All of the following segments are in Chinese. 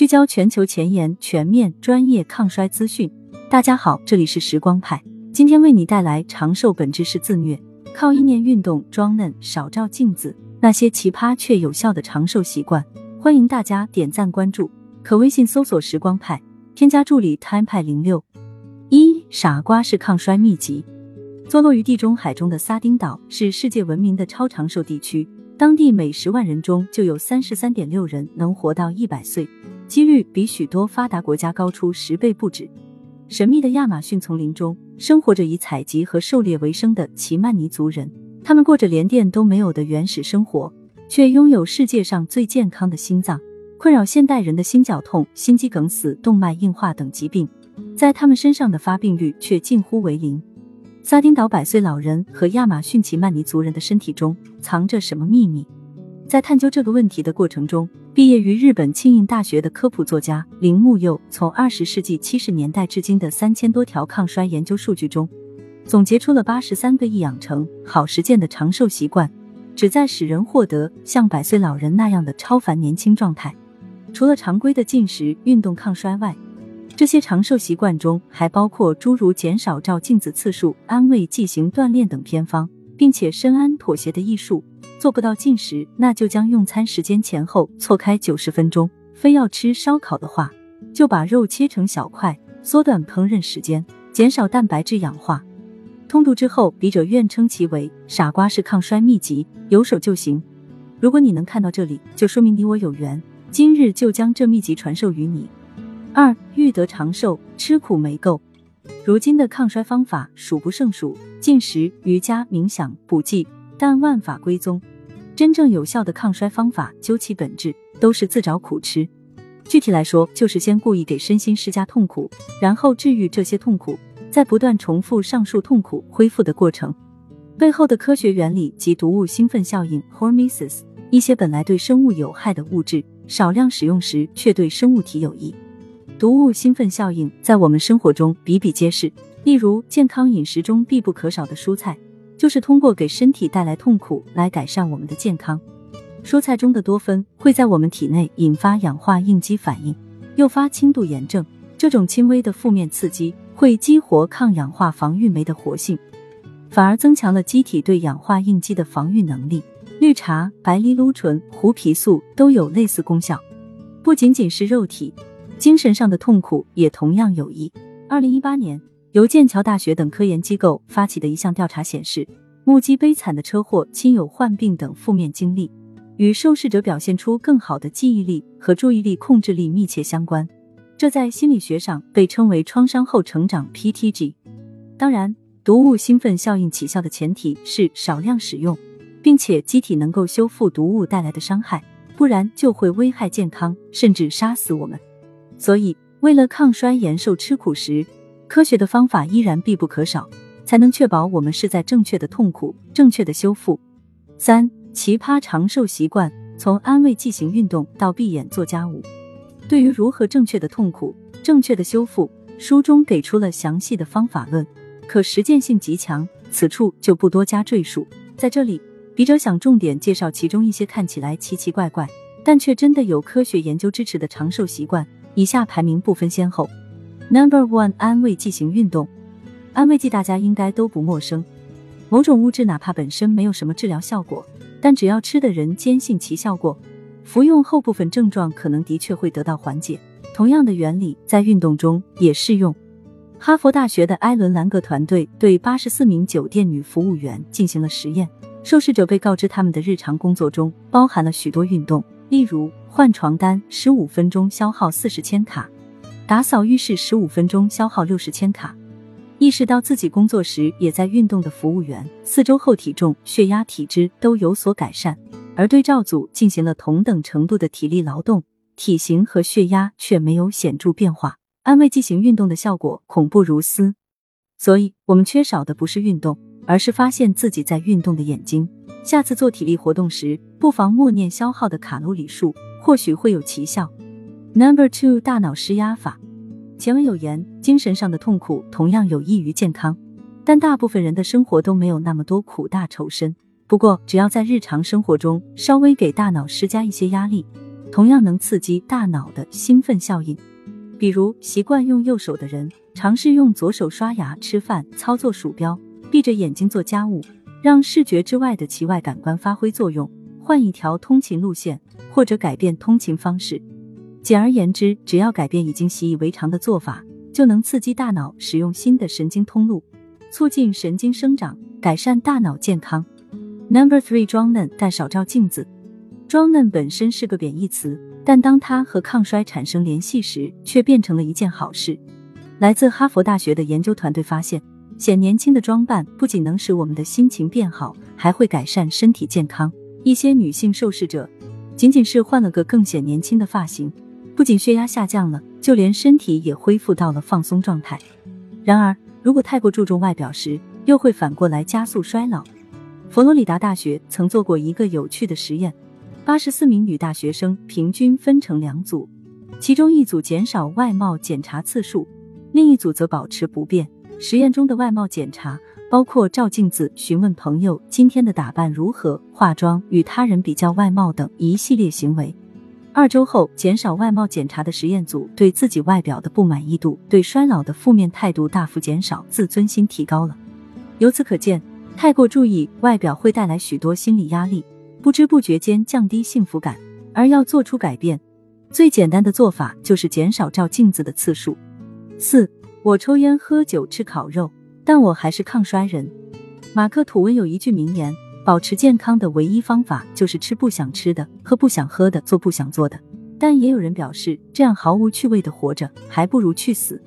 聚焦全球前沿、全面、专业抗衰资讯。大家好，这里是时光派，今天为你带来长寿本质是自虐，靠意念运动装嫩，少照镜子，那些奇葩却有效的长寿习惯。欢迎大家点赞关注，可微信搜索时光派，添加助理 time 派零六。一傻瓜式抗衰秘籍。坐落于地中海中的撒丁岛是世界闻名的超长寿地区，当地每十万人中就有三十三点六人能活到一百岁。几率比许多发达国家高出十倍不止。神秘的亚马逊丛林中，生活着以采集和狩猎为生的奇曼尼族人。他们过着连电都没有的原始生活，却拥有世界上最健康的心脏。困扰现代人的心绞痛、心肌梗死、动脉硬化等疾病，在他们身上的发病率却近乎为零。萨丁岛百岁老人和亚马逊奇曼尼族人的身体中藏着什么秘密？在探究这个问题的过程中，毕业于日本庆应大学的科普作家铃木佑，从二十世纪七十年代至今的三千多条抗衰研究数据中，总结出了八十三个易养成、好实践的长寿习惯，旨在使人获得像百岁老人那样的超凡年轻状态。除了常规的进食、运动、抗衰外，这些长寿习惯中还包括诸如减少照镜子次数、安慰剂型锻炼等偏方，并且深谙妥协的艺术。做不到进食，那就将用餐时间前后错开九十分钟；非要吃烧烤的话，就把肉切成小块，缩短烹饪时间，减少蛋白质氧化。通读之后，笔者愿称其为“傻瓜式抗衰秘籍”，有手就行。如果你能看到这里，就说明你我有缘，今日就将这秘籍传授于你。二欲得长寿，吃苦没够。如今的抗衰方法数不胜数，进食、瑜伽、冥想、补剂。但万法归宗，真正有效的抗衰方法，究其本质都是自找苦吃。具体来说，就是先故意给身心施加痛苦，然后治愈这些痛苦，再不断重复上述痛苦恢复的过程背后的科学原理及毒物兴奋效应 （hormesis）。一些本来对生物有害的物质，少量使用时却对生物体有益。毒物兴奋效应在我们生活中比比皆是，例如健康饮食中必不可少的蔬菜。就是通过给身体带来痛苦来改善我们的健康。蔬菜中的多酚会在我们体内引发氧化应激反应，诱发轻度炎症。这种轻微的负面刺激会激活抗氧化防御酶的活性，反而增强了机体对氧化应激的防御能力。绿茶、白藜芦醇、胡皮素都有类似功效。不仅仅是肉体，精神上的痛苦也同样有益。二零一八年。由剑桥大学等科研机构发起的一项调查显示，目击悲惨的车祸、亲友患病等负面经历，与受试者表现出更好的记忆力和注意力控制力密切相关。这在心理学上被称为创伤后成长 （PTG）。当然，毒物兴奋效应起效的前提是少量使用，并且机体能够修复毒物带来的伤害，不然就会危害健康，甚至杀死我们。所以，为了抗衰延寿，吃苦时。科学的方法依然必不可少，才能确保我们是在正确的痛苦、正确的修复。三奇葩长寿习惯，从安慰剂型运动到闭眼做家务，对于如何正确的痛苦、正确的修复，书中给出了详细的方法论，可实践性极强。此处就不多加赘述。在这里，笔者想重点介绍其中一些看起来奇奇怪怪，但却真的有科学研究支持的长寿习惯。以下排名不分先后。Number one，安慰剂型运动。安慰剂大家应该都不陌生，某种物质哪怕本身没有什么治疗效果，但只要吃的人坚信其效果，服用后部分症状可能的确会得到缓解。同样的原理在运动中也适用。哈佛大学的埃伦兰格团队对八十四名酒店女服务员进行了实验，受试者被告知他们的日常工作中包含了许多运动，例如换床单十五分钟消耗四十千卡。打扫浴室十五分钟消耗六十千卡，意识到自己工作时也在运动的服务员，四周后体重、血压、体脂都有所改善，而对照组进行了同等程度的体力劳动，体型和血压却没有显著变化。安慰剂型运动的效果恐怖如斯，所以我们缺少的不是运动，而是发现自己在运动的眼睛。下次做体力活动时，不妨默念消耗的卡路里数，或许会有奇效。Number two，大脑施压法。前文有言，精神上的痛苦同样有益于健康，但大部分人的生活都没有那么多苦大仇深。不过，只要在日常生活中稍微给大脑施加一些压力，同样能刺激大脑的兴奋效应。比如，习惯用右手的人，尝试用左手刷牙、吃饭、操作鼠标，闭着眼睛做家务，让视觉之外的其外感官发挥作用，换一条通勤路线，或者改变通勤方式。简而言之，只要改变已经习以为常的做法，就能刺激大脑使用新的神经通路，促进神经生长，改善大脑健康。Number three，装嫩但少照镜子。装嫩本身是个贬义词，但当它和抗衰产生联系时，却变成了一件好事。来自哈佛大学的研究团队发现，显年轻的装扮不仅能使我们的心情变好，还会改善身体健康。一些女性受试者仅仅是换了个更显年轻的发型。不仅血压下降了，就连身体也恢复到了放松状态。然而，如果太过注重外表时，又会反过来加速衰老。佛罗里达大学曾做过一个有趣的实验：八十四名女大学生平均分成两组，其中一组减少外貌检查次数，另一组则保持不变。实验中的外貌检查包括照镜子、询问朋友今天的打扮如何、化妆、与他人比较外貌等一系列行为。二周后，减少外貌检查的实验组对自己外表的不满意度、对衰老的负面态度大幅减少，自尊心提高了。由此可见，太过注意外表会带来许多心理压力，不知不觉间降低幸福感。而要做出改变，最简单的做法就是减少照镜子的次数。四，我抽烟、喝酒、吃烤肉，但我还是抗衰人。马克吐温有一句名言。保持健康的唯一方法就是吃不想吃的，喝不想喝的，做不想做的。但也有人表示，这样毫无趣味的活着，还不如去死。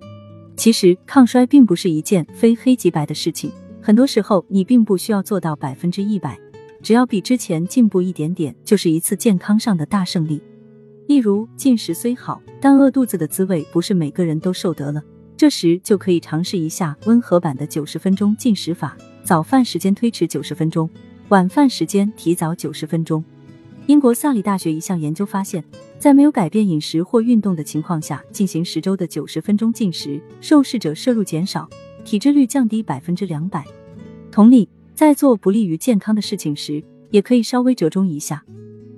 其实，抗衰并不是一件非黑即白的事情，很多时候你并不需要做到百分之一百，只要比之前进步一点点，就是一次健康上的大胜利。例如，进食虽好，但饿肚子的滋味不是每个人都受得了，这时就可以尝试一下温和版的九十分钟进食法，早饭时间推迟九十分钟。晚饭时间提早九十分钟。英国萨里大学一项研究发现，在没有改变饮食或运动的情况下进行十周的九十分钟进食，受试者摄入减少，体脂率降低百分之两百。同理，在做不利于健康的事情时，也可以稍微折中一下。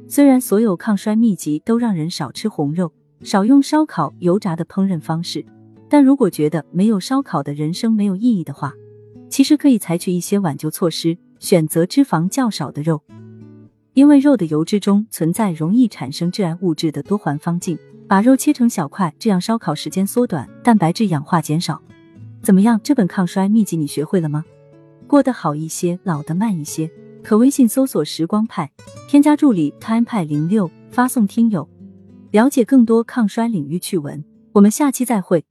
虽然所有抗衰秘籍都让人少吃红肉、少用烧烤、油炸的烹饪方式，但如果觉得没有烧烤的人生没有意义的话，其实可以采取一些挽救措施。选择脂肪较少的肉，因为肉的油脂中存在容易产生致癌物质的多环芳烃。把肉切成小块，这样烧烤时间缩短，蛋白质氧化减少。怎么样？这本抗衰秘籍你学会了吗？过得好一些，老得慢一些。可微信搜索“时光派”，添加助理 “time 派零六”，发送“听友”，了解更多抗衰领域趣闻。我们下期再会。